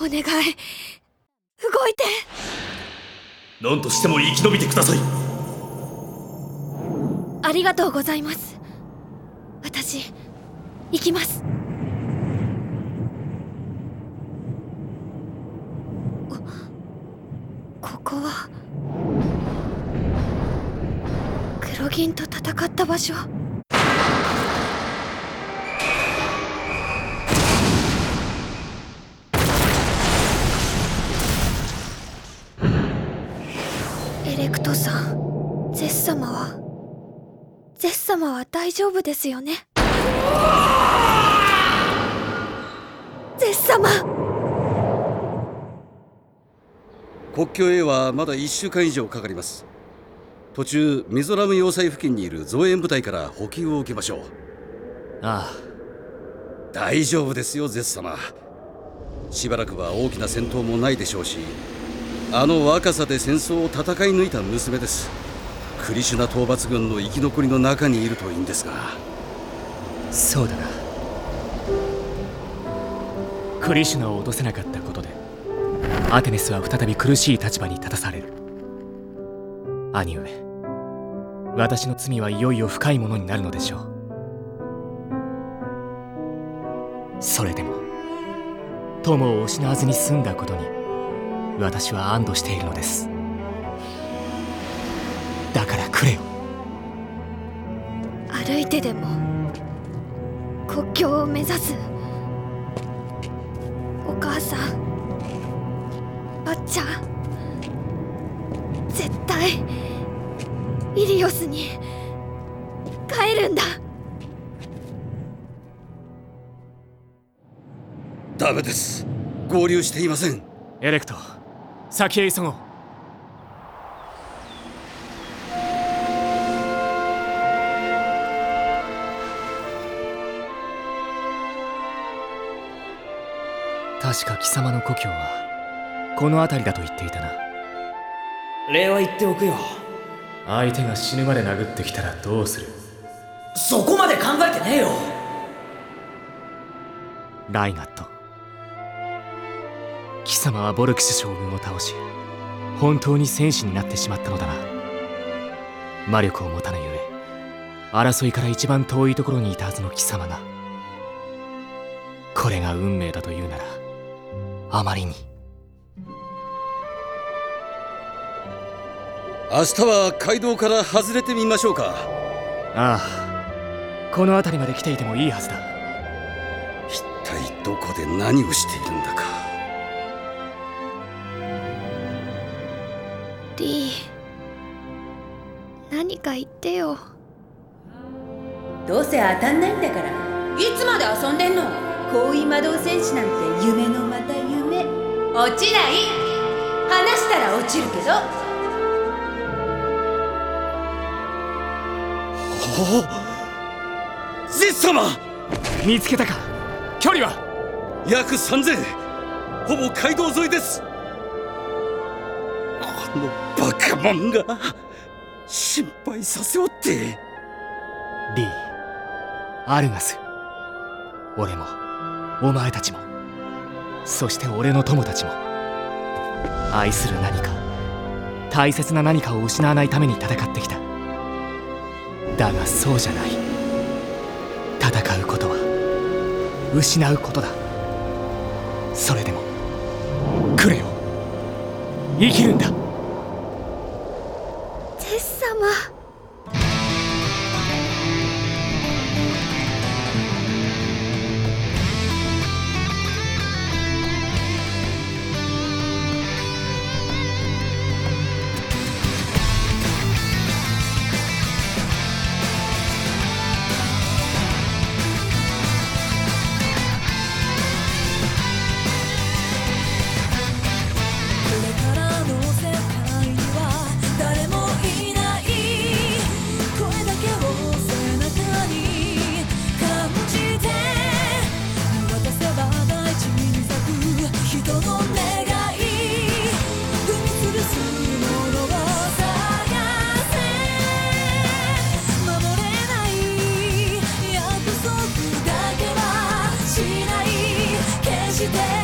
お願い。動いて。何としても生き延びてください。ありがとうございます。私行きます。ここは黒銀と戦った場所レクトさん。ゼス様は？ゼス様は大丈夫ですよね？ゼス様国境へはまだ1週間以上かかります。途中ミゾラム要塞付近にいる増援部隊から補給を受けましょう。ああ。大丈夫ですよゼス様しばらくは大きな戦闘もないでしょうしあの若さで戦争を戦い抜いた娘です。クリシュナ討伐軍の生き残りの中にいるといいんですが。そうだな。クリシュナを落とせなかったことでアテネスは再び苦しい立場に立たされる。兄上私の罪はいよいよ深いものになるのでしょう。それでも友を失わずに済んだことに私は安堵しているのです。だからくれよ。歩いてでも国境を目指す。お母さんばっちゃん絶対イリオスに帰るんだ。ダメです。合流していません。エレクト先へ急ごう。確か貴様の故郷はこの辺りだと言っていたな。礼は言っておくよ。相手が死ぬまで殴ってきたらどうする？そこまで考えてねえよ。ライガット貴様はボルクシュ将軍を倒し本当に戦士になってしまったのだな。魔力を持たぬゆえ争いから一番遠いところにいたはずの貴様がこれが運命だというならあまりに。明日は街道から外れてみましょうか。ああこの辺りまで来ていてもいいはずだ。一体どこで何をしているんだか何か言ってよ。どうせ当たんないんだから。いつまで遊んでんの？高位魔導戦士なんて夢のまた夢。落ちない。話したら落ちるけど。おゼス様見つけたか？距離は？約3000ほぼ街道沿いです。あのバカモンが心配させおって。リーアルガス。俺もお前たちも。そして俺の友たちも。愛する何か大切な何かを失わないために戦ってきた。だがそうじゃない。戦うことは失うことだ。それでもくれよ。生きるんだ。して